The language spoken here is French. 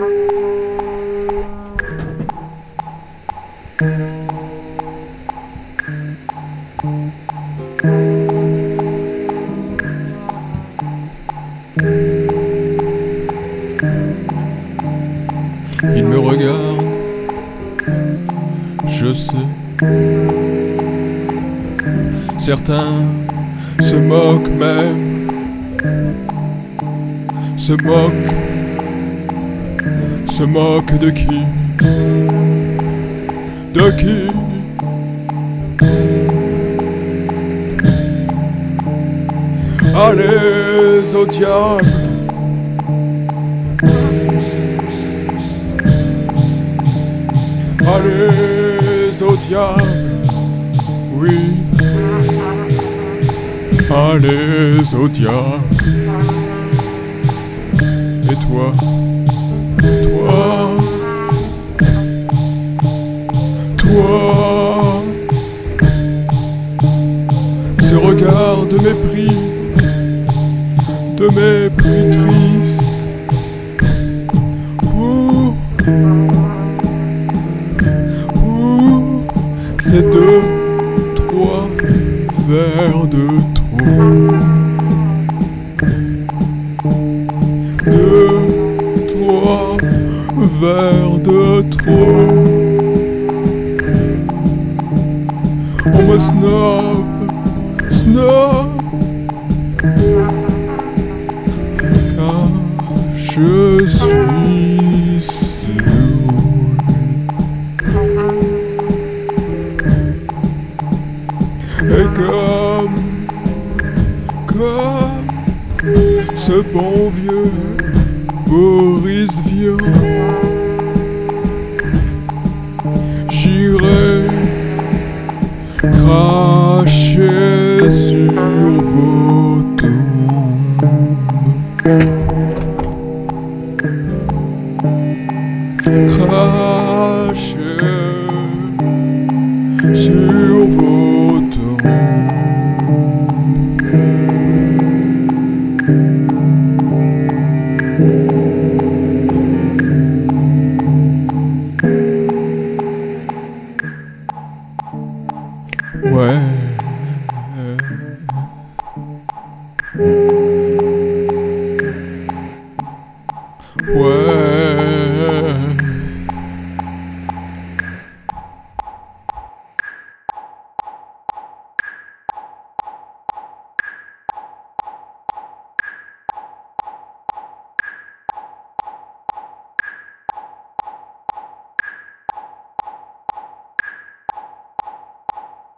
Il me regarde, je sais. Certains se moquent même, se moquent se moquent de qui De qui Allez au diable. Allez au diable. Oui. Allez au diable. Et Toi? Ces regards de mépris De mépris triste. Ouh. Ouh. C'est deux, trois verres de trop. Deux, trois verres de trop. On me snob, snob Car je suis Et comme, comme ce bon vieux Boris Vian, j'irai cracher Ouais. Ouais.